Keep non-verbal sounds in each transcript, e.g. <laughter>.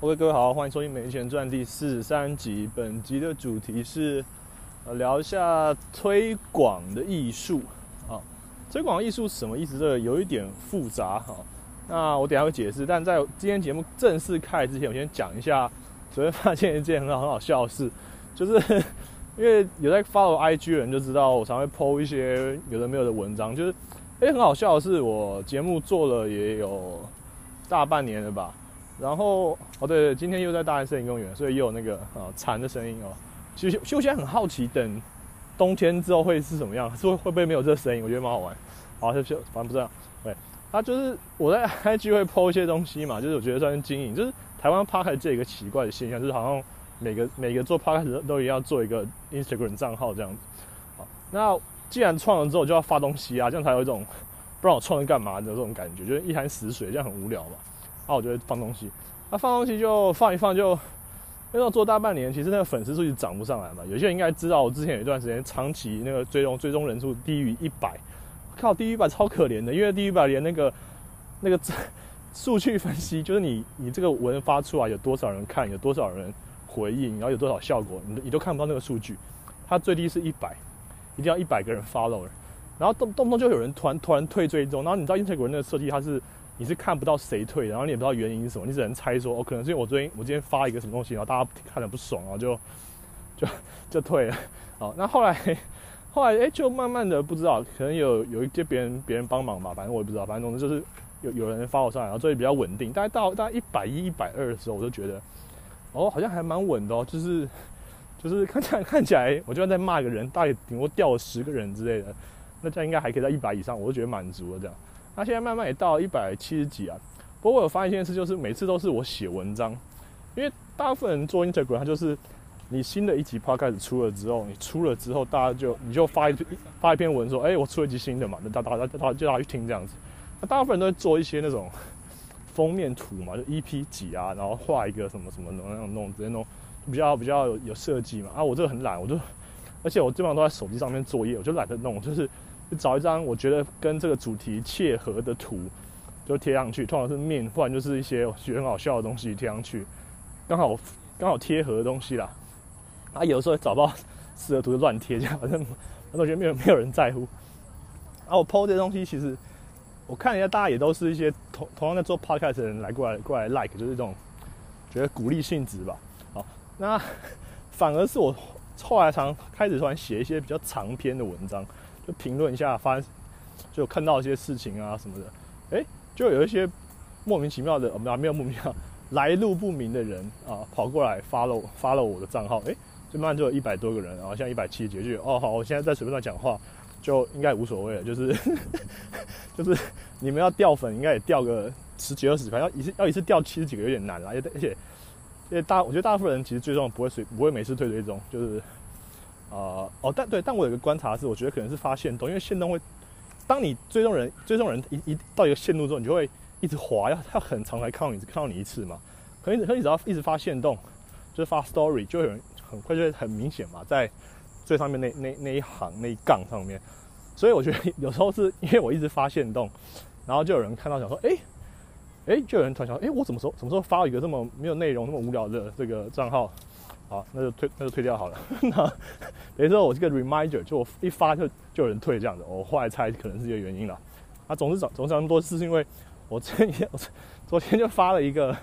OK，各位好，欢迎收听《没钱赚》第四十三集。本集的主题是呃聊一下推广的艺术啊。推广艺术什么意思？这个有一点复杂哈。那我等下会解释。但在今天节目正式开之前，我先讲一下。昨天发现一件很好很好笑的事，就是 <laughs> 因为有在 follow IG 的人就知道，我常会 PO 一些有的没有的文章。就是哎，很好笑的是，我节目做了也有大半年了吧。然后哦，对对，今天又在大安森林公园，所以又有那个啊蝉的声音哦。其实，其实现在很好奇，等冬天之后会是什么样，是会不会没有这个声音？我觉得蛮好玩。好，就就反正不这样。对，他就是我在 <laughs> IG 会 PO 一些东西嘛，就是我觉得算是经营。就是台湾 p a r k 这一个奇怪的现象，就是好像每个每个做 p a r k 都一定要做一个 Instagram 账号这样子。好，那既然创了之后就要发东西啊，这样才有一种不知道我创了干嘛的这种感觉，就是一潭死水，这样很无聊嘛。啊，我就会放东西，那放东西就放一放，就因为我做大半年，其实那个粉丝数就涨不上来嘛。有些人应该知道，我之前有一段时间长期那个追踪追踪人数低于一百，靠低于一百超可怜的，因为低于一百连那个那个数据分析，就是你你这个文发出来有多少人看，有多少人回应，然后有多少效果，你你都看不到那个数据。它最低是一百，一定要一百个人 follow，然后动动不动就有人突然突然退追踪，然后你知道 Instagram 那个设计它是。你是看不到谁退，然后你也不知道原因是什么，你只能猜说，哦，可能是因为我最近我今天发一个什么东西，然后大家看了不爽，然后就就 <laughs> 就退了。<laughs> 好，那后来后来哎，就慢慢的不知道，可能有有一些别人别人帮忙吧，反正我也不知道，反正总之就是有有人发我上来，然后所以比较稳定。大概到大概一百一、一百二的时候，我就觉得哦，好像还蛮稳的哦，就是就是看起来看起来，我就算在骂一个人，大概顶多掉了十个人之类的，那这样应该还可以在一百以上，我就觉得满足了这样。那现在慢慢也到一百七十几啊，不过我有发现一件事，就是每次都是我写文章，因为大部分人做 Instagram，他就是你新的一集 Podcast 出了之后，你出了之后，大家就你就发一发一篇文说，哎，我出了一集新的嘛，那大大家大家就大家去听这样子。那大部分人都会做一些那种 <laughs> 封面图嘛，就 EP 几啊，然后画一个什么什么那样弄，直接弄比较比较有有设计嘛。啊，我这个很懒，我就而且我基本上都在手机上面作业，我就懒得弄，就是。就找一张我觉得跟这个主题切合的图，就贴上去。通常是面，不然就是一些觉得很好笑的东西贴上去，刚好刚好贴合的东西啦。啊，有的时候也找不到适合图就乱贴，这样反正我觉得没有没有人在乎。啊，我 PO 这些东西，其实我看一下，大家也都是一些同同样在做 podcast 的人来过来过来 like，就是这种觉得鼓励性质吧。好，那反而是我后来常开始突然写一些比较长篇的文章。就评论一下，发就看到一些事情啊什么的，哎，就有一些莫名其妙的，没有没有莫名其妙来路不明的人啊，跑过来发了发了我的账号，哎，就慢慢就有一百多个人，然后现在一百七十几，就哦好，我现在在水面上讲话就应该无所谓了，就是 <laughs> 就是你们要掉粉，应该也掉个十几二十，反正要一次要一次掉七十几个有点难了，而且而且因为大我觉得大部分人其实最终不会随不会每次退追踪，就是。啊哦，但对，但我有个观察是，我觉得可能是发现动，因为线动会，当你追踪人追踪人一一到一个线路之后，你就会一直滑，要要很长才看到你看到你一次嘛。可能可能只要一直发现动，就是发 story，就有人很快就会很明显嘛，在最上面那那那一行那一杠上面。所以我觉得 <laughs> 有时候是因为我一直发现动，然后就有人看到想说，哎哎，就有人突然想，哎，我怎么时候什么时候发一个这么没有内容、那么无聊的这个账号？好，那就退，那就退掉好了。<laughs> 那等于说，我这个 reminder 就我一发就就有人退这样子。我后来猜可能是这个原因了。啊，总是找总是那么多次，是因为我昨天我昨天就发了一个，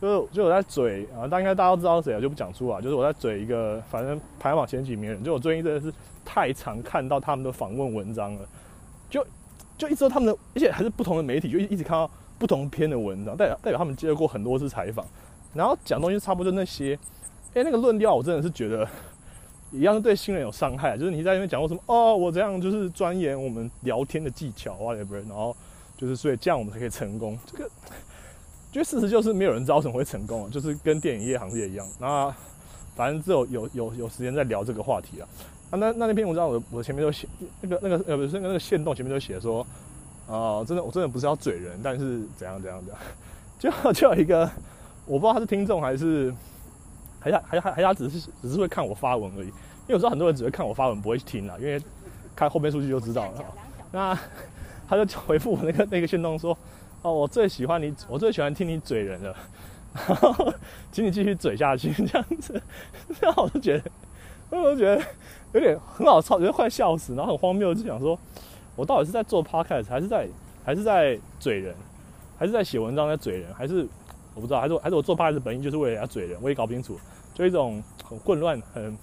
就是就我在嘴啊，大概大家都知道谁啊，就不讲出啊。就是我在嘴一个，反正排行榜前几名人。就我最近真的是太常看到他们的访问文章了，就就一直他们的，而且还是不同的媒体，就一一直看到不同篇的文章，代表代表他们接受过很多次采访，然后讲东西差不多就那些。哎，那个论调我真的是觉得一样是对新人有伤害，就是你在那边讲过什么哦，我这样就是钻研我们聊天的技巧，whatever，然后就是所以这样我们才可以成功。这个，就事实就是没有人知道怎么会成功，就是跟电影业行业一样。那反正只有有有有时间在聊这个话题啊。啊，那那那篇文章我我前面就写那个那个呃不是那个那个线动前面就写说啊，真的我真的不是要嘴人，但是怎样怎样的，<laughs> 就就有一个我不知道他是听众还是。还他还还还他只是只是会看我发文而已，因为有时候很多人只会看我发文，不会去听啦，因为看后面数据就知道了。那 <laughs> 他就回复我那个那个线动说：“哦，我最喜欢你，我最喜欢听你嘴人了。”然后请你继续嘴下去这样子，然后我就觉得，我就觉得有点很好笑，觉得快笑死，然后很荒谬，就想说，我到底是在做 podcast 还是在还是在嘴人，还是在写文章在嘴人，还是我不知道，还是还是我做 p o d 本意就是为了要嘴人，我也搞不清楚，就一种很混乱、很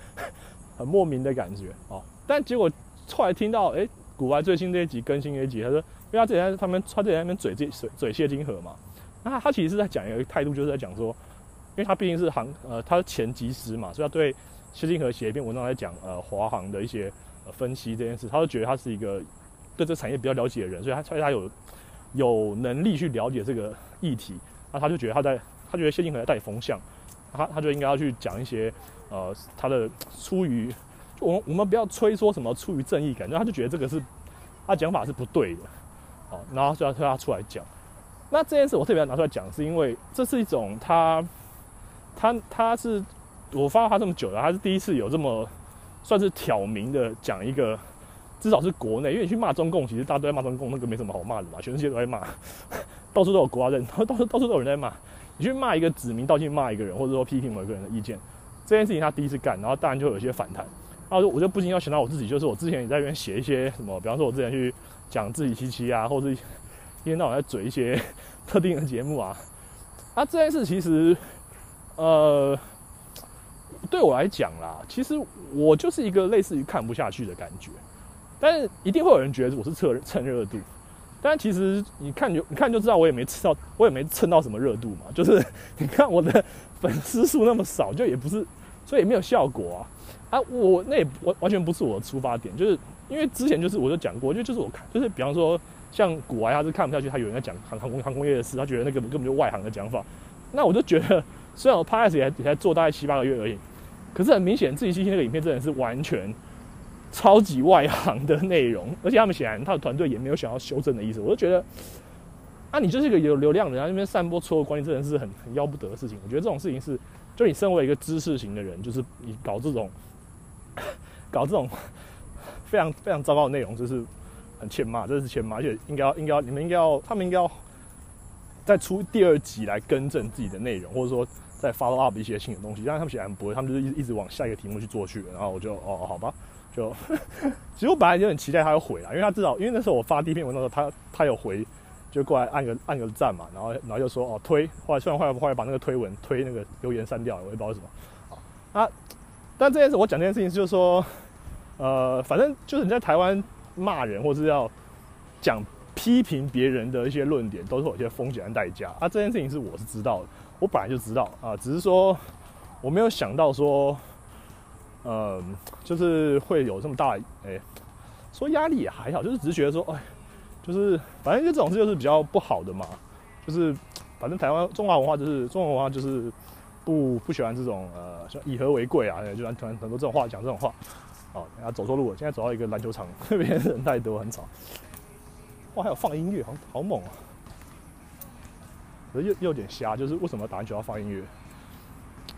<laughs> 很莫名的感觉哦。但结果后来听到，哎，古玩最新这一集更新一集，他说，因为他之前他们他之前在那边嘴这嘴嘴谢金河嘛。那他其实是在讲一个态度，就是在讲说，因为他毕竟是航呃，他是前机师嘛，所以他对谢金河写一篇文章来讲呃华航的一些呃分析这件事，他就觉得他是一个对这产业比较了解的人，所以他所以他有有能力去了解这个议题，那他就觉得他在他觉得谢金河在带风向，他他就应该要去讲一些呃他的出于我们我们不要吹说什么出于正义感，然后他就觉得这个是他讲法是不对的，哦，然后就要推他出来讲。那这件事我特别拿出来讲，是因为这是一种他，他他是我发他这么久了，他是第一次有这么算是挑明的讲一个，至少是国内，因为你去骂中共，其实大家都在骂中共，那个没什么好骂的嘛，全世界都在骂，<laughs> 到处都有国家认，<laughs> 到处到处都有人在骂。你去骂一个指名道姓骂一个人，或者说批评某一个人的意见，这件事情他第一次干，然后当然就有一些反弹。然后我就不禁要想到我自己，就是我之前也在那边写一些什么，比方说我之前去讲自己七七啊，或者。一天到晚在嘴一些特定的节目啊，啊，这件事其实，呃，对我来讲啦，其实我就是一个类似于看不下去的感觉，但是一定会有人觉得我是蹭蹭热度，但其实你看就你看就知道，我也没吃到，我也没蹭到什么热度嘛，就是 <laughs> 你看我的粉丝数那么少，就也不是，所以也没有效果啊，啊，我那也完完全不是我的出发点，就是因为之前就是我就讲过，就就是我看，就是比方说。像古玩，他是看不下去，他有人在讲航航空航空业的事，他觉得那个根本就外行的讲法。那我就觉得，虽然我 p a s 也才做大概七八个月而已，可是很明显，自己信息那个影片真的是完全超级外行的内容，<laughs> 而且他们显然他的团队也没有想要修正的意思。我就觉得，啊，你就是一个有流量的，人那边散播错误观念，真的是很很要不得的事情。我觉得这种事情是，就你身为一个知识型的人，就是你搞这种 <laughs> 搞这种 <laughs> 非常非常糟糕的内容，就是。很欠骂，这是欠骂，而且应该要应该要你们应该要他们应该要再出第二集来更正自己的内容，或者说再 follow up 一些新的东西。但是他们显然不会，他们就是一一直往下一个题目去做去。然后我就哦好吧，就其实我本来就很期待他要回来，因为他至少因为那时候我发第一篇文章的时候，他他有回，就过来按个按个赞嘛，然后然后就说哦推，后来虽然后来后来把那个推文推那个留言删掉了，我也不知道为什么。啊，但这件事我讲这件事情就是说，呃，反正就是你在台湾。骂人，或是要讲批评别人的一些论点，都是有些风险和代价啊。这件事情是我是知道的，我本来就知道啊，只是说我没有想到说，呃，就是会有这么大，哎，说压力也还好，就是只是觉得说，哎，就是反正就这种事就是比较不好的嘛，就是反正台湾中华文化就是中华文化就是不不喜欢这种呃，像以和为贵啊，就然很多这种话讲这种话。哦，然后走错路了，现在走到一个篮球场，那边人太多，很吵。哇，还有放音乐，好好猛啊！又又有点瞎，就是为什么打篮球要放音乐？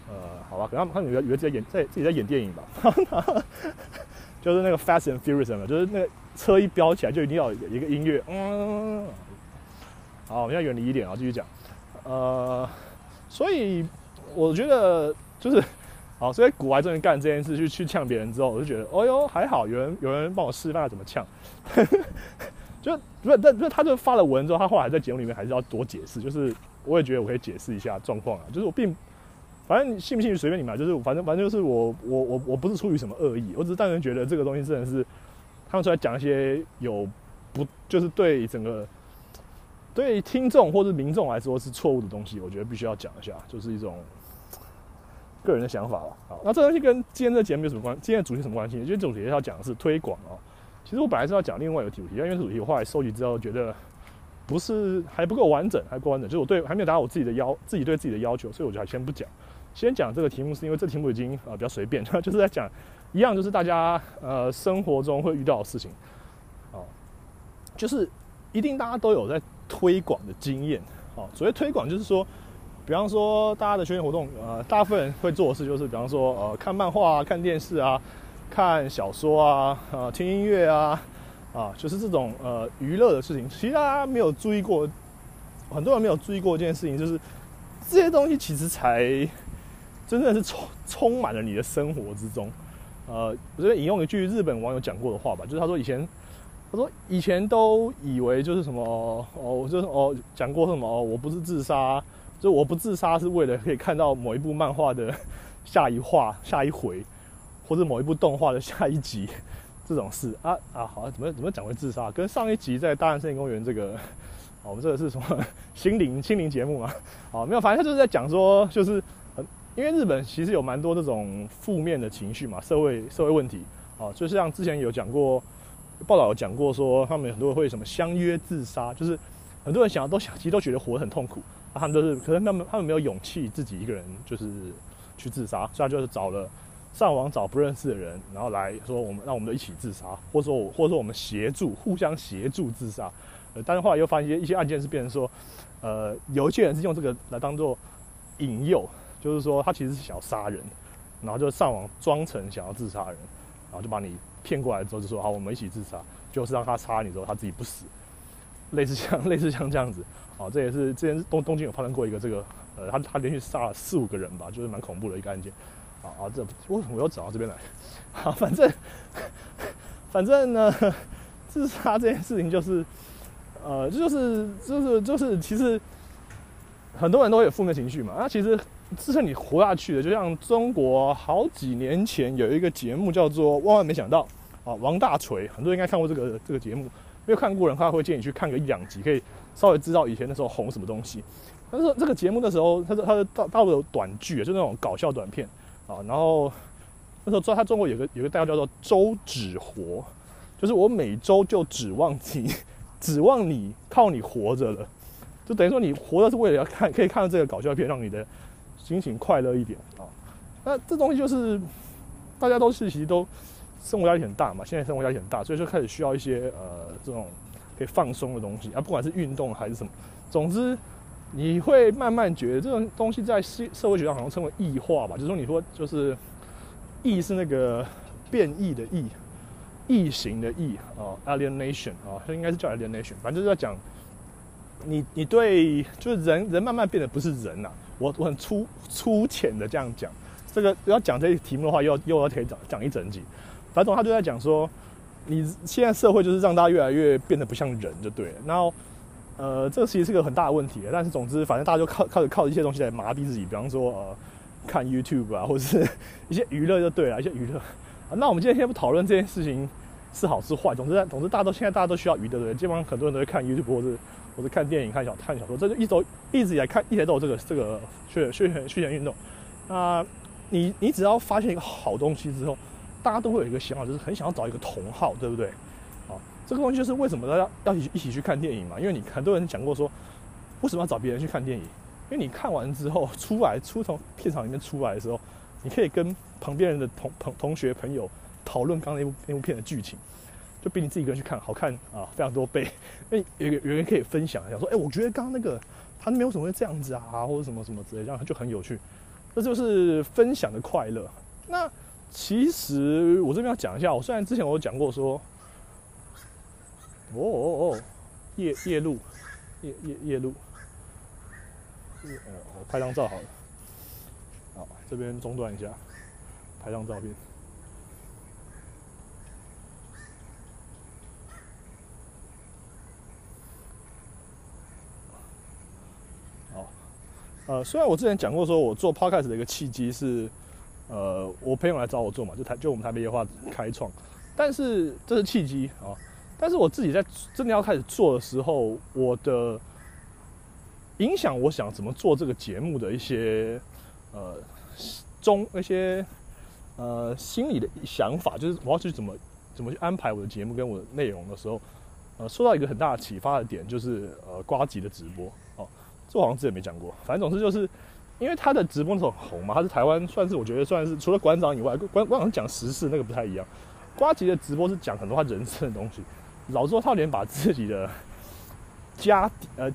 呃，好吧，可能他们以为以为自己在演在自己在演电影吧。<laughs> 就是那个 Fast and Furious 嘛，就是那个车一飙起来就一定要有一个音乐。嗯，好，我们要远离一点啊，继续讲。呃，所以我觉得就是。好，所以古玩这边干这件事，去去呛别人之后，我就觉得，哦哟，还好有人有人帮我示范怎么呛。<laughs> 就不是，但不是，他就发了文之后，他后来在节目里面还是要多解释。就是我也觉得我可以解释一下状况啊。就是我并，反正你信不信随便你嘛。就是反正反正就是我我我我不是出于什么恶意，我只是单纯觉得这个东西真的是他们出来讲一些有不就是对整个对听众或者民众来说是错误的东西，我觉得必须要讲一下，就是一种。个人的想法了，好，那这东西跟今天的节目有什么关？今天的主题什么关系？今天主题要讲的是推广哦。其实我本来是要讲另外一个主题，因为主题我后来收集之后觉得不是还不够完整，还不够完整，就是我对还没有达到我自己的要自己对自己的要求，所以我就还先不讲。先讲这个题目是因为这题目已经啊比较随便，<laughs> 就是在讲一样，就是大家呃生活中会遇到的事情，哦，就是一定大家都有在推广的经验，哦，所谓推广就是说。比方说，大家的休闲活动，呃，大部分人会做的事就是，比方说，呃，看漫画啊，看电视啊，看小说啊，呃，听音乐啊，啊，就是这种呃娱乐的事情。其实大家没有注意过，很多人没有注意过一件事情，就是这些东西其实才真正是充充满了你的生活之中。呃，我这边引用一句日本网友讲过的话吧，就是他说以前，他说以前都以为就是什么哦，就是哦讲过什么哦，我不是自杀，就我不自杀是为了可以看到某一部漫画的下一话、<laughs> 下一回，或者某一部动画的下一集 <laughs> 这种事啊啊，好，怎么怎么讲会自杀？跟上一集在大安森林公园这个，<laughs> 我们这个是什么心灵心灵节目嘛？哦，没有，反正他就是在讲说就是。因为日本其实有蛮多这种负面的情绪嘛，社会社会问题啊，就像之前有讲过，报道有讲过说，他们很多人会什么相约自杀，就是很多人想都想，其实都觉得活得很痛苦，他们都是可能他们他们没有勇气自己一个人就是去自杀，所以就是找了上网找不认识的人，然后来说我们让我们一起自杀，或者说我或者说我们协助互相协助自杀，呃，但是后来又发现一些一些案件是变成说，呃，有一些人是用这个来当做引诱。就是说，他其实是想要杀人，然后就上网装成想要自杀人，然后就把你骗过来之后，就说好，我们一起自杀，就是让他杀你之后，他自己不死，类似像 <laughs> 类似像这样子，啊，这也是之前东东京有发生过一个这个，呃，他他连续杀了四五个人吧，就是蛮恐怖的一个案件，啊啊，这为什么我要找到这边来？<laughs> 好，反正反正呢，自杀这件事情就是，呃，就是就是就是，其实很多人都会有负面情绪嘛，那其实。支撑你活下去的，就像中国好几年前有一个节目叫做《万万没想到》啊，王大锤，很多人应该看过这个这个节目，没有看过人，他会建议你去看个一两集，可以稍微知道以前那时候红什么东西。但是这个节目的时候，他说他的大大陆有短剧，就那种搞笑短片啊。然后那时候道他中国有个有个代号叫做“周指活”，就是我每周就指望你，<laughs> 指望你靠你活着了，就等于说你活着是为了要看，可以看到这个搞笑片，让你的。心情快乐一点啊，那这东西就是大家都是其实都生活压力很大嘛，现在生活压力很大，所以就开始需要一些呃这种可以放松的东西啊，不管是运动还是什么，总之你会慢慢觉得这种东西在社社会学上好像称为异化吧，就是说你说就是异是那个变异的异，异形的异啊，alienation 啊，它应该是叫 alienation，反正就是在讲你你对就是人人慢慢变得不是人呐。我我很粗粗浅的这样讲，这个要讲这些题目的话，又要又要可以讲讲一整集。反正他就在讲说，你现在社会就是让大家越来越变得不像人，就对了。然后，呃，这个其实是个很大的问题。但是总之，反正大家就靠靠着靠一些东西来麻痹自己，比方说呃，看 YouTube 啊，或者是 <laughs> 一些娱乐就对了，一些娱乐。那我们今天先不讨论这件事情是好是坏，总之总之大家都现在大家都需要娱乐，对，基本上很多人都会看 YouTube 或者。或者看电影、看小看小说，这就一周一直以来看，一直都这个这个血血血血运动。那你你只要发现一个好东西之后，大家都会有一个想法，就是很想要找一个同好，对不对？啊，这个东西就是为什么大家要一起一起去看电影嘛？因为你很多人讲过说，为什么要找别人去看电影？因为你看完之后出来，出从片场里面出来的时候，你可以跟旁边人的同同同学朋友讨论刚那部那部片的剧情。就比你自己一个人去看好看啊，非常多倍。因 <laughs> 为有有人可以分享，想说，哎，我觉得刚刚那个他那边为什么会这样子啊，或者什么什么之类，这样就很有趣。这就是分享的快乐。那其实我这边要讲一下，我虽然之前我有讲过说，哦哦哦，夜夜路，夜夜夜路，呃，我拍张照好了。好，这边中断一下，拍张照片。呃，虽然我之前讲过，说我做 podcast 的一个契机是，呃，我朋友来找我做嘛，就台就我们台北夜话开创，但是这是契机啊，但是我自己在真的要开始做的时候，我的影响，我想怎么做这个节目的一些呃中那些呃心理的想法，就是我要去怎么怎么去安排我的节目跟我的内容的时候，呃，受到一个很大的启发的点，就是呃瓜吉的直播哦。这好像之前没讲过，反正总之就是，因为他的直播很红嘛，他是台湾算是我觉得算是除了馆长以外，馆馆长讲时事那个不太一样。瓜吉的直播是讲很多他人生的东西，老说他连把自己的家呃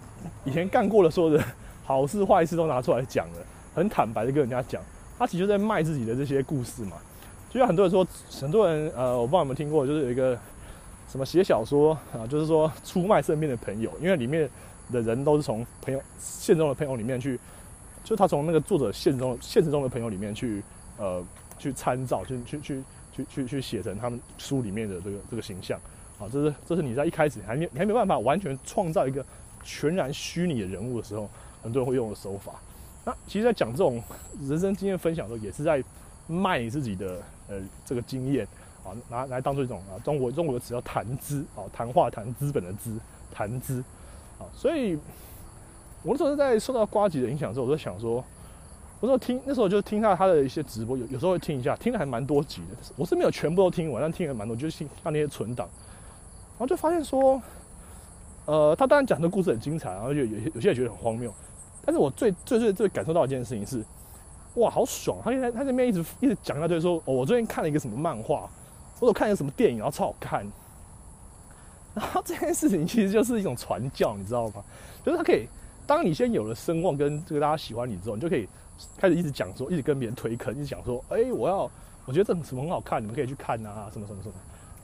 以前干过的所有的好事坏事都拿出来讲了，很坦白的跟人家讲，他其实在卖自己的这些故事嘛。就像很多人说，很多人呃我不知道有没有听过，就是有一个什么写小说啊，就是说出卖身边的朋友，因为里面。的人都是从朋友现实中的朋友里面去就他从那个作者现实中现实中的朋友里面去呃去参照，去去去去去去写成他们书里面的这个这个形象。啊，这是这是你在一开始还没还没办法完全创造一个全然虚拟的人物的时候，很多人会用的手法。那其实，在讲这种人生经验分享的时候，也是在卖你自己的呃这个经验啊，拿来当做一种啊中国中国的词叫谈资啊，谈话谈资本的资谈资所以，我那时候在受到瓜吉的影响之后，我就想说，我说听那时候就听他他的一些直播，有有时候会听一下，听的还蛮多集的。我是没有全部都听完，但听了蛮多，就是听他那些存档。然后就发现说，呃，他当然讲的故事很精彩，然后有有有些人觉得很荒谬，但是我最最最最感受到一件事情是，哇，好爽！他现在他这边一直一直讲一大堆说，哦，我最近看了一个什么漫画，或者我看一个什么电影，然后超好看。<laughs> 然后这件事情其实就是一种传教，你知道吗？就是他可以，当你先有了声望跟这个大家喜欢你之后，你就可以开始一直讲说，一直跟别人推坑，一直讲说，哎，我要，我觉得这什么很好看，你们可以去看啊，什么什么什么。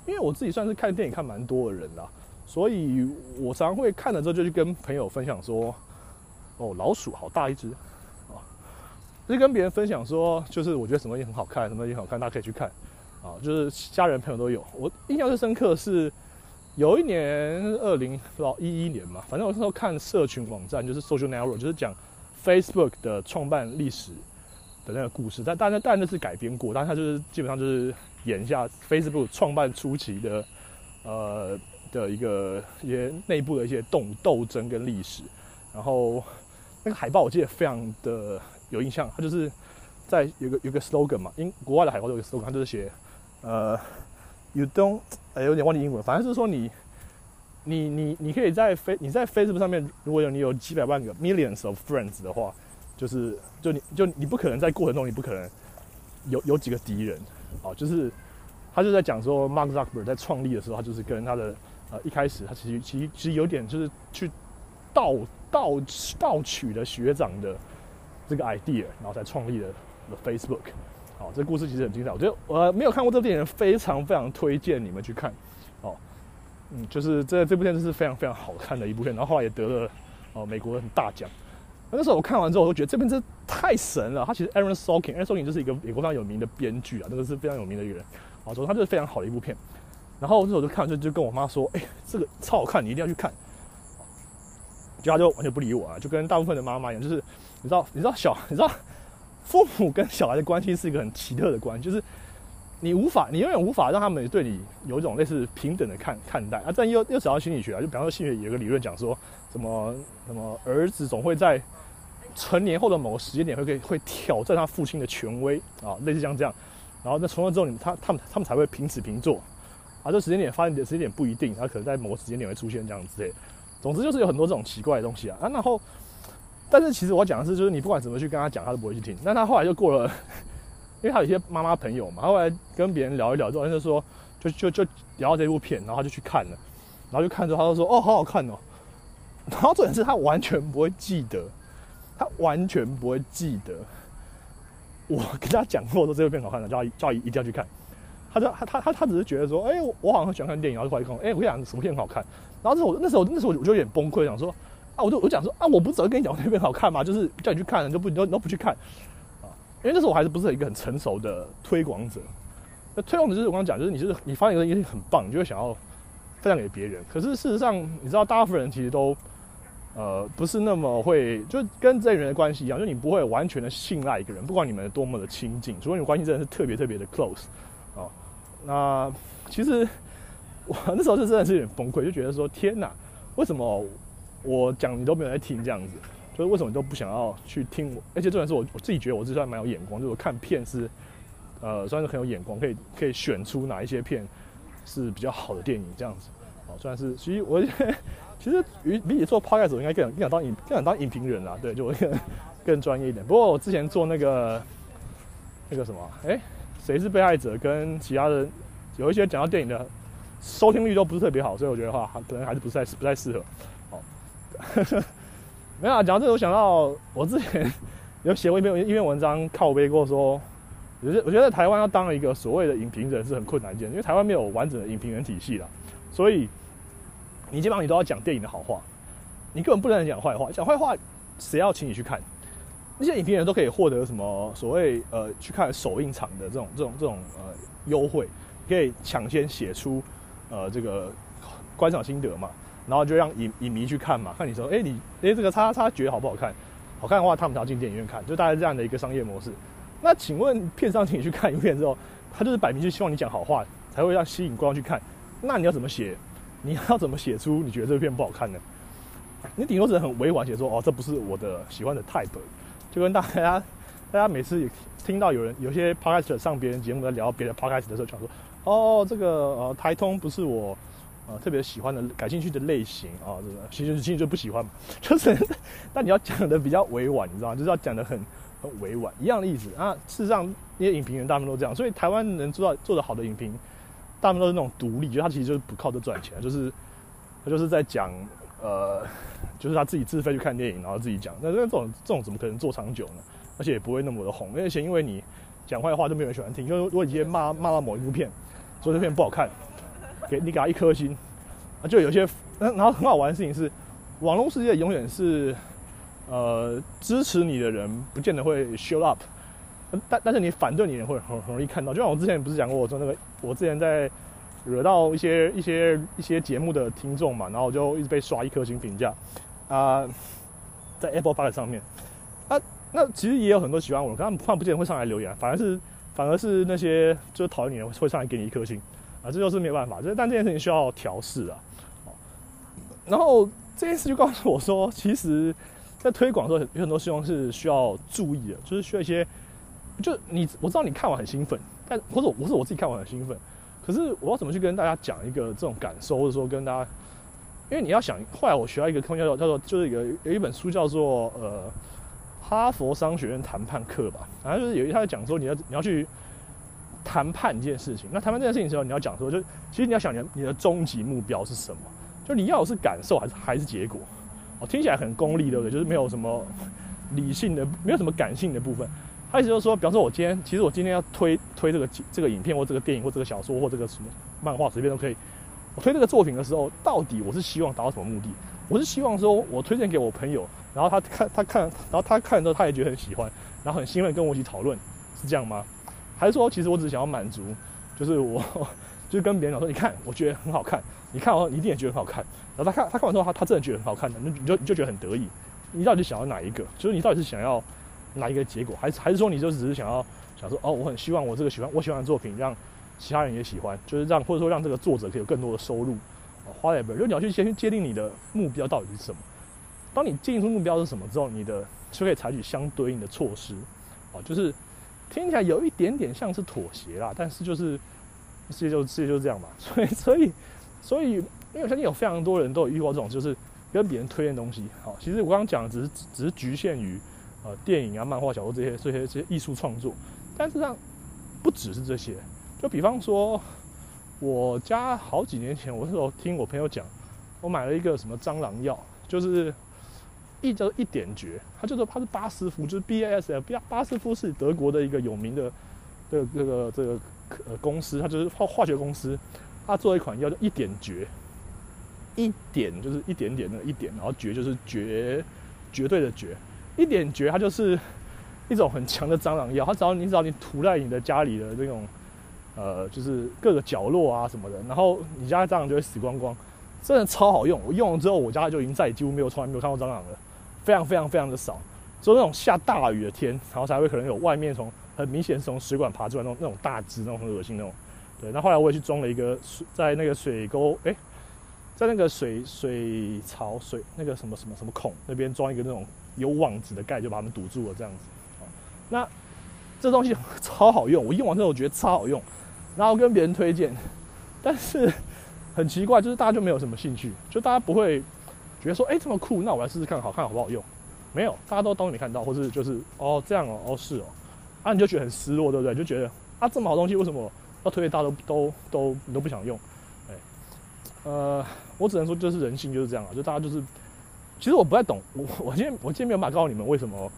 因为我自己算是看电影看蛮多的人啦，所以我常会看了之后就去跟朋友分享说：“哦，老鼠好大一只啊！”就跟别人分享说，就是我觉得什么也很好看，什么东西好看，大家可以去看啊。就是家人朋友都有。我印象最深刻是有一年二零不知道一一年嘛，反正我那时候看社群网站，就是 Social Network，就是讲 Facebook 的创办历史的那个故事。但但那但那是改编过，但是它就是基本上就是。演一下 Facebook 创办初期的，呃的一个一些内部的一些动斗争跟历史，然后那个海报我记得非常的有印象，它就是在有个有个 slogan 嘛，英国外的海报都有个 slogan，它就是写呃 You don't，有点忘记英文，反正就是说你你你你可以在飞你在 Facebook 上面，如果有你有几百万个 millions of friends 的话，就是就你就你不可能在过程中你不可能有有几个敌人。哦，就是他就在讲说，Mark Zuckerberg 在创立的时候，他就是跟他的呃一开始他其实其实其实有点就是去盗盗盗取了学长的这个 idea，然后才创立了 Facebook。好，这故事其实很精彩，我觉得呃没有看过这部电影，非常非常推荐你们去看。哦，嗯，就是这这部片子是非常非常好看的一部片，然后后来也得了哦美国很大奖。那时候我看完之后，我就觉得这边真太神了。他其实 Aaron Sorkin，Aaron Sorkin 就是一个美国非常有名的编剧啊，那个是非常有名的一个人。啊，所以他就是非常好的一部片。然后那时候我就看完就就跟我妈说：“哎，这个超好看，你一定要去看。”就他就完全不理我啊，就跟大部分的妈妈一样，就是你知道，你知道小，你知道父母跟小孩的关系是一个很奇特的关系，就是你无法，你永远无法让他们对你有一种类似平等的看看待啊。但又又讲到心理学啊，就比方说心理学有个理论讲说，什么什么儿子总会在成年后的某个时间点会可以会挑战他父亲的权威啊，类似像这样，然后那从那之后，你他他们他们才会平起平坐，啊，这时间点发生的时间点不一定，他可能在某个时间点会出现这样之类。总之就是有很多这种奇怪的东西啊啊，然后，但是其实我讲的是，就是你不管怎么去跟他讲，他都不会去听。但他后来就过了，<laughs> 因为他有些妈妈朋友嘛，后来跟别人聊一聊之后，他就说，就就就聊到这部片，然后他就去看了，然后就看之后，他就说，哦，好好看哦。然后重点是他完全不会记得。他完全不会记得我跟他讲过说这部片好看的，叫叫一定要去看。他就他他他他只是觉得说，哎，我好像很喜欢看电影，然后过来跟我，哎，我想什么片好看。然后那时候那时候那时候我就有点崩溃，想说啊，我就我讲说啊，我不早跟你讲那边好看吗？就是叫你去看，你就不都都不去看啊？因为那时候我还是不是一个很成熟的推广者。那推广者就是我刚刚讲，就是你是你发现一个东西很棒，你就会想要分享给别人。可是事实上，你知道，大部分人其实都。呃，不是那么会，就跟这人的关系一样，就你不会完全的信赖一个人，不管你们多么的亲近，除非你关系真的是特别特别的 close，啊，那其实我那时候是真的是有点崩溃，就觉得说天哪，为什么我讲你都没有在听这样子？就是为什么你都不想要去听我？而且重点是我我自己觉得我自己算蛮有眼光，就是看片是呃算是很有眼光，可以可以选出哪一些片是比较好的电影这样子，哦，算是其实我。<laughs> 其实比比起做 podcast，我应该更更想当影更想当影评人啦，对，就我更更专业一点。不过我之前做那个那个什么，哎，谁是被害者？跟其他的有一些讲到电影的收听率都不是特别好，所以我觉得话可能还是不太不太适合。好，<laughs> 没有啊，讲到这个，我想到我之前 <laughs> 有写过一篇一篇文章，靠背过说，我觉得我觉得台湾要当一个所谓的影评人是很困难一件，因为台湾没有完整的影评人体系啦，所以。你基本上你都要讲电影的好话，你根本不能讲坏话。讲坏话，谁要请你去看？那些影评人都可以获得什么所谓呃去看首映场的这种这种这种呃优惠，可以抢先写出呃这个观赏心得嘛，然后就让影影迷去看嘛，看你说哎你哎这个叉叉觉得好不好看？好看的话他们才要进电影院看，就大概这样的一个商业模式。那请问片商请你去看影片之后，他就是摆明就希望你讲好话，才会让吸引观众去看。那你要怎么写？你要怎么写出你觉得这个片不好看呢？你顶多只能很委婉写说哦这不是我的喜欢的 type。就跟大家，<laughs> 大家每次听到有人有些 podcast 上别人节目在聊别的 podcast 的时候，讲说，哦，这个呃台通不是我啊特别喜欢的、感兴趣的类型啊，这个其实其实就不喜欢嘛，<laughs> 就是，但你要讲的比较委婉，你知道吗？就是要讲的很很委婉，一样的意思啊。事实上，那些影评人大部分都这样，所以台湾能做到做的好的影评，大部分都是那种独立，就他其实就是不靠这赚钱，就是他就是在讲。呃，就是他自己自费去看电影，然后自己讲。那那这种这种怎么可能做长久呢？而且也不会那么的红。而且因为你讲坏话，都没有人喜欢听。就是如果你今天骂骂到某一部片，说这片不好看，给你给他一颗星，啊，就有些。然后很好玩的事情是，网络世界永远是呃支持你的人，不见得会 show up。但但是你反对你的人会很很容易看到。就像我之前不是讲过，我说那个我之前在。惹到一些一些一些节目的听众嘛，然后就一直被刷一颗星评价啊，在 Apple Park 上面啊，那其实也有很多喜欢我，可他们不见得会上来留言，反而是反而是那些就是讨厌你的人会上来给你一颗星啊，这就是没有办法，就是但这件事情需要调试啊。然后这件事就告诉我说，其实，在推广的时候有很多事情是需要注意的，就是需要一些，就你我知道你看完很兴奋，但或者我是我自己看完很兴奋。可是我要怎么去跟大家讲一个这种感受，或者说跟大家，因为你要想，后来我学到一个空叫做叫做就是有有一本书叫做呃哈佛商学院谈判课吧，反正就是有一他在讲说你要你要去谈判一件事情，那谈判这件事情的时候，你要讲说就其实你要想你你的终极目标是什么，就你要的是感受还是还是结果？哦，听起来很功利，对不对？就是没有什么理性的，没有什么感性的部分。他意思就是说，比方说，我今天其实我今天要推推这个这个影片或这个电影或这个小说或这个什么漫画，随便都可以。我推这个作品的时候，到底我是希望达到什么目的？我是希望说我推荐给我朋友，然后他看他看，然后他看之后他也觉得很喜欢，然后很兴奋跟我一起讨论，是这样吗？还是说，其实我只是想要满足，就是我 <laughs> 就是跟别人讲说，你看，我觉得很好看，你看完一定也觉得很好看。然后他看他看完之后，他他真的觉得很好看的，那你就你就觉得很得意。你到底想要哪一个？就是你到底是想要？哪一个结果，还是还是说你就只是想要想说哦，我很希望我这个喜欢我喜欢的作品让其他人也喜欢，就是让或者说让这个作者可以有更多的收入。花一本，就你要去先去界定你的目标到底是什么。当你界定出目标是什么之后，你的就可以采取相对应的措施。哦，就是听起来有一点点像是妥协啦，但是就是世界就世界就是这样嘛。所以所以所以，因为我相信有非常多人都有遇过这种，就是跟别人推荐东西。好，其实我刚刚讲的只是只是局限于。呃，电影啊、漫画、小说这些、这些、这些艺术创作，但是上不只是这些。就比方说，我家好几年前，我那时候听我朋友讲，我买了一个什么蟑螂药，就是一叫一点绝，它就是它是巴斯夫，就是 B A S F，巴巴斯夫是德国的一个有名的的这个这个呃公司，它就是化化学公司，它做一款药叫一点绝，一点就是一点点的一点，然后绝就是绝绝对的绝。一点绝，它就是一种很强的蟑螂药。它只要你只要你涂在你的家里的这种，呃，就是各个角落啊什么的，然后你家的蟑螂就会死光光，真的超好用。我用了之后，我家就已经再也几乎没有从来没有看过蟑螂了，非常非常非常的少。只有那种下大雨的天，然后才会可能有外面从很明显从水管爬出来那种那种大只那种很恶心那种。对，那后来我也去装了一个水，在那个水沟，哎，在那个水水槽水那个什么什么什么孔那边装一个那种。有网子的盖就把它们堵住了，这样子。那这东西超好用，我用完之后我觉得超好用，然后跟别人推荐，但是很奇怪，就是大家就没有什么兴趣，就大家不会觉得说，哎，这么酷，那我来试试看，好看好不好用？没有，大家都当没看到，或是就是哦这样哦，哦是哦，啊你就觉得很失落，对不对？就觉得啊这么好东西，为什么要推荐大家都都都你都不想用？哎，呃，我只能说就是人性就是这样啊，就大家就是。其实我不太懂，我我今天我今天没有办法告诉你们为什么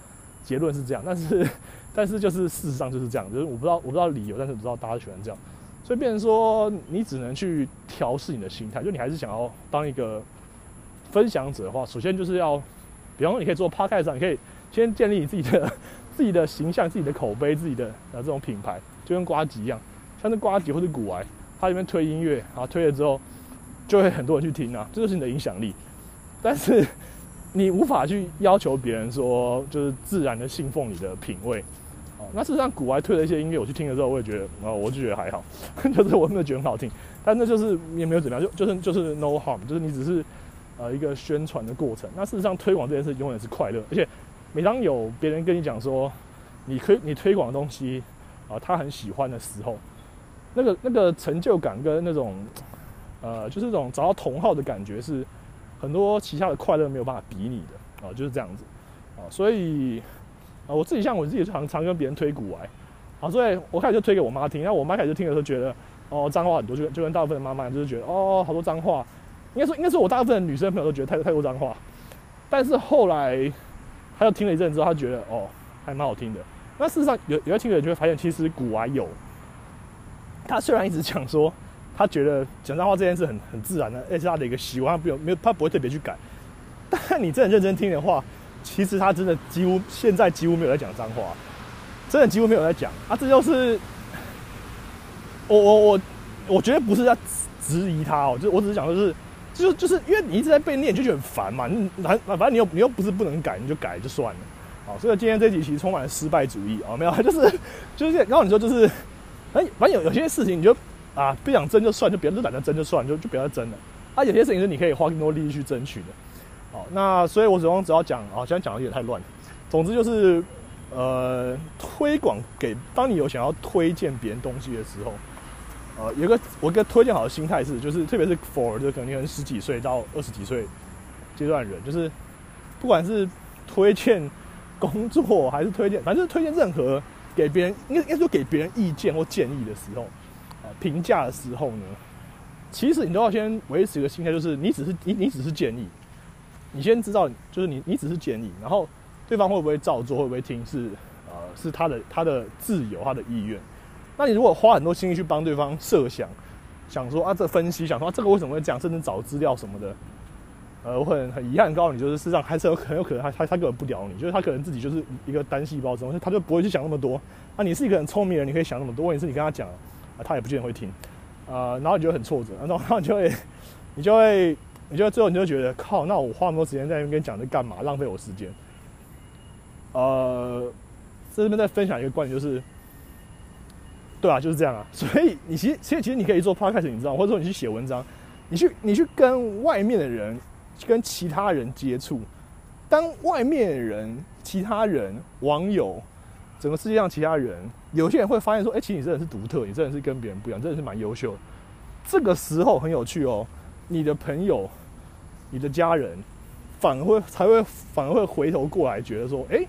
结论是这样，但是 <laughs> 但是就是事实上就是这样，就是我不知道我不知道理由，但是不知道大家喜欢这样，所以变成说你只能去调试你的心态，就你还是想要当一个分享者的话，首先就是要，比方说你可以做 podcast 上，你可以先建立你自己的 <laughs> 自己的形象、自己的口碑、自己的呃这种品牌，就跟瓜吉一样，像是瓜吉或者古玩，他里面推音乐，然后推了之后，就会很多人去听啊，这就是你的影响力。但是你无法去要求别人说，就是自然的信奉你的品味。哦，那事实上古玩推了一些音乐，我去听的时候，我也觉得，哦，我就觉得还好，就是我没有觉得很好听，但那就是也没有怎么样，就就是就是 no harm，就是你只是呃一个宣传的过程。那事实上推广这件事永远是快乐，而且每当有别人跟你讲说，你推你推广的东西啊，他很喜欢的时候，那个那个成就感跟那种呃就是这种找到同好的感觉，是很多其他的快乐没有办法比拟的啊，就是这样子啊，所以。啊，我自己像我自己常常跟别人推古玩，啊，所以我开始就推给我妈听，然后我妈开始听的时候觉得，哦，脏话很多，就就跟大部分的妈妈就是觉得，哦，好多脏话，应该说应该说我大部分女生朋友都觉得太太多脏话，但是后来，她又听了一阵之后，她觉得，哦，还蛮好听的。那事实上有有在听的人就会发现，其实古玩有，他虽然一直讲说，他觉得讲脏话这件事很很自然的，而且他的一个习惯，他不有没有他不会特别去改，但你真的认真听的话。其实他真的几乎现在几乎没有在讲脏话，真的几乎没有在讲啊！这就是我我我我觉得不是在质疑他哦，就我只是讲就是，就就是因为你一直在被念，就觉得很烦嘛。你反反正你又你又不是不能改，你就改就算了。好，所以今天这集其实充满了失败主义啊，没有，就是就是然后你说就是，哎，反正有有些事情你就啊不想争就算，就别就懒得争就算，就就不要争了。啊，有些事情是你可以花更多力气去争取的。好，那所以我只能只要讲啊，现在讲的有点太乱。总之就是，呃，推广给当你有想要推荐别人东西的时候，呃，有个我一个推荐好的心态是，就是特别是 for 就可能十几岁到二十几岁阶段人，就是不管是推荐工作还是推荐，反正推荐任何给别人，应该应该说给别人意见或建议的时候，啊，评价的时候呢，其实你都要先维持一个心态，就是你只是你你只是建议。你先知道，就是你你只是建议，然后对方会不会照做，会不会听，是呃是他的他的自由，他的意愿。那你如果花很多心力去帮对方设想，想说啊这分析，想说这个为什么会这样，甚至找资料什么的，呃我很很遗憾告诉你，就是事实上还是有很有可能他他他根本不屌你，就是他可能自己就是一个单细胞中，他就不会去想那么多。那你是一个很聪明的人，你可以想那么多。问题是你跟他讲啊，他也不见得会听，啊然后你就很挫折，然后你就会你就会。你就最后你就觉得靠，那我花那么多时间在那边跟你讲这干嘛？浪费我时间。呃，这边再分享一个观点，就是，对啊，就是这样啊。<laughs> 所以你其实其实其实你可以做 podcast，你知道，或者说你去写文章，你去你去跟外面的人、跟其他人接触，当外面的人、其他人、网友、整个世界上其他人，有些人会发现说，哎，其实你真的是独特，你真的是跟别人不一样，真的是蛮优秀。这个时候很有趣哦，你的朋友。你的家人反而会才会反而会回头过来，觉得说：“哎，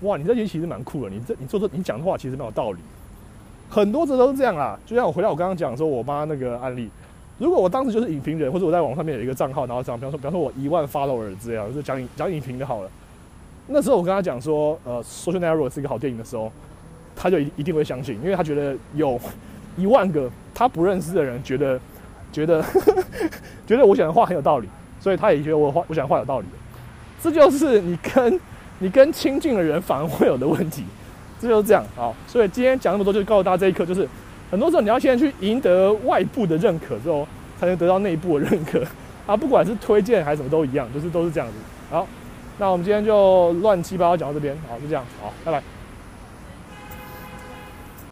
哇，你这些其实蛮酷的，你这你做这你讲的话其实蛮有道理。”很多这都是这样啦。就像我回到我刚刚讲说我妈那个案例，如果我当时就是影评人，或者我在网上面有一个账号，然后讲，比方说比方说我一万 follower 这样，就讲讲影评的好了。那时候我跟他讲说：“呃，Social Network 是一个好电影的时候，他就一一定会相信，因为他觉得有一万个他不认识的人觉得。”觉得 <laughs> 觉得我讲的话很有道理，所以他也觉得我话我讲话有道理。这就是你跟你跟亲近的人反而会有的问题，这就是这样好，所以今天讲那么多，就是告诉大家这一课，就是很多时候你要先去赢得外部的认可之后，才能得到内部的认可啊。不管是推荐还是什么都一样，就是都是这样子。好，那我们今天就乱七八糟讲到这边，好，就这样，好，拜拜。